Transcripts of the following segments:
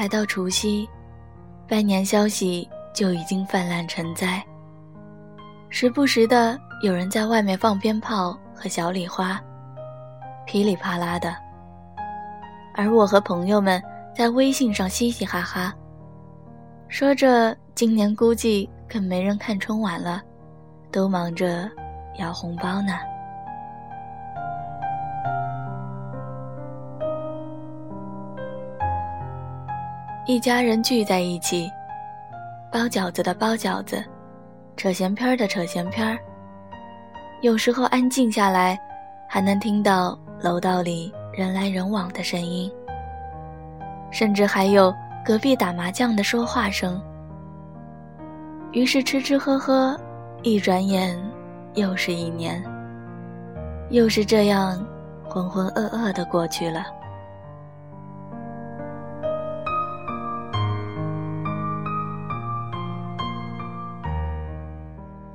才到除夕，拜年消息就已经泛滥成灾。时不时的有人在外面放鞭炮和小礼花，噼里啪啦的。而我和朋友们在微信上嘻嘻哈哈，说着今年估计更没人看春晚了，都忙着要红包呢。一家人聚在一起，包饺子的包饺子。扯闲篇儿的扯闲篇儿，有时候安静下来，还能听到楼道里人来人往的声音，甚至还有隔壁打麻将的说话声。于是吃吃喝喝，一转眼又是一年，又是这样浑浑噩噩的过去了。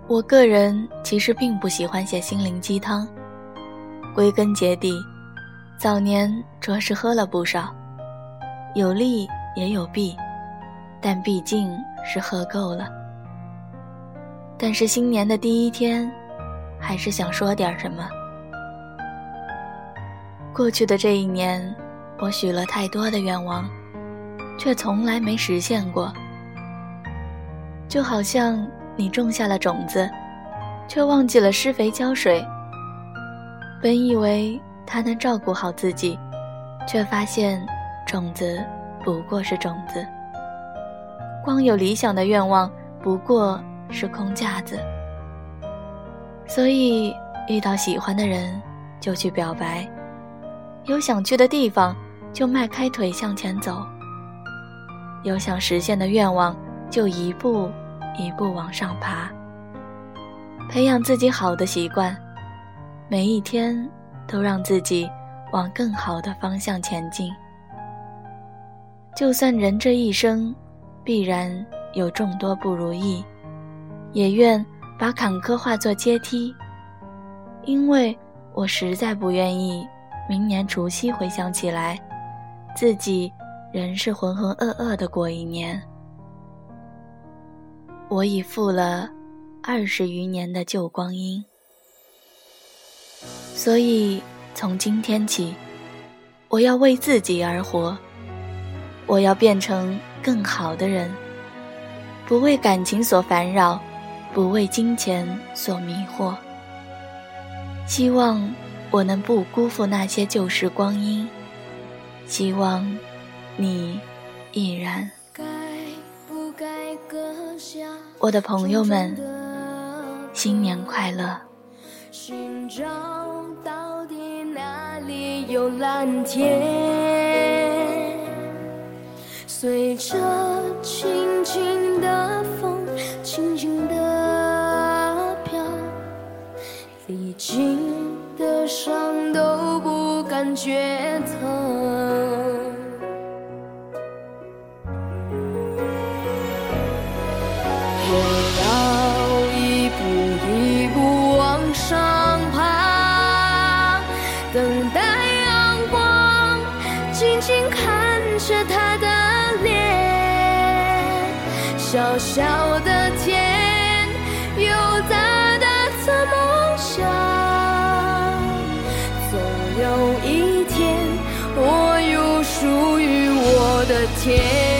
我个人其实并不喜欢写心灵鸡汤，归根结底，早年着实喝了不少，有利也有弊，但毕竟是喝够了。但是新年的第一天，还是想说点什么。过去的这一年，我许了太多的愿望，却从来没实现过，就好像。你种下了种子，却忘记了施肥浇水。本以为它能照顾好自己，却发现种子不过是种子。光有理想的愿望，不过是空架子。所以遇到喜欢的人就去表白，有想去的地方就迈开腿向前走，有想实现的愿望就一步。一步往上爬，培养自己好的习惯，每一天都让自己往更好的方向前进。就算人这一生必然有众多不如意，也愿把坎坷化作阶梯，因为我实在不愿意明年除夕回想起来，自己仍是浑浑噩噩的过一年。我已负了二十余年的旧光阴，所以从今天起，我要为自己而活。我要变成更好的人，不为感情所烦扰，不为金钱所迷惑。希望我能不辜负那些旧时光阴，希望你亦然。我的朋友们，新年快乐！寻找到底哪里有蓝天？随着轻轻的风，轻轻的飘，历经的伤都不感觉疼。我要一步一步往上爬，等待阳光，静静看着他的脸，小小的天，有大大的梦想，总有一天我有属于我的天。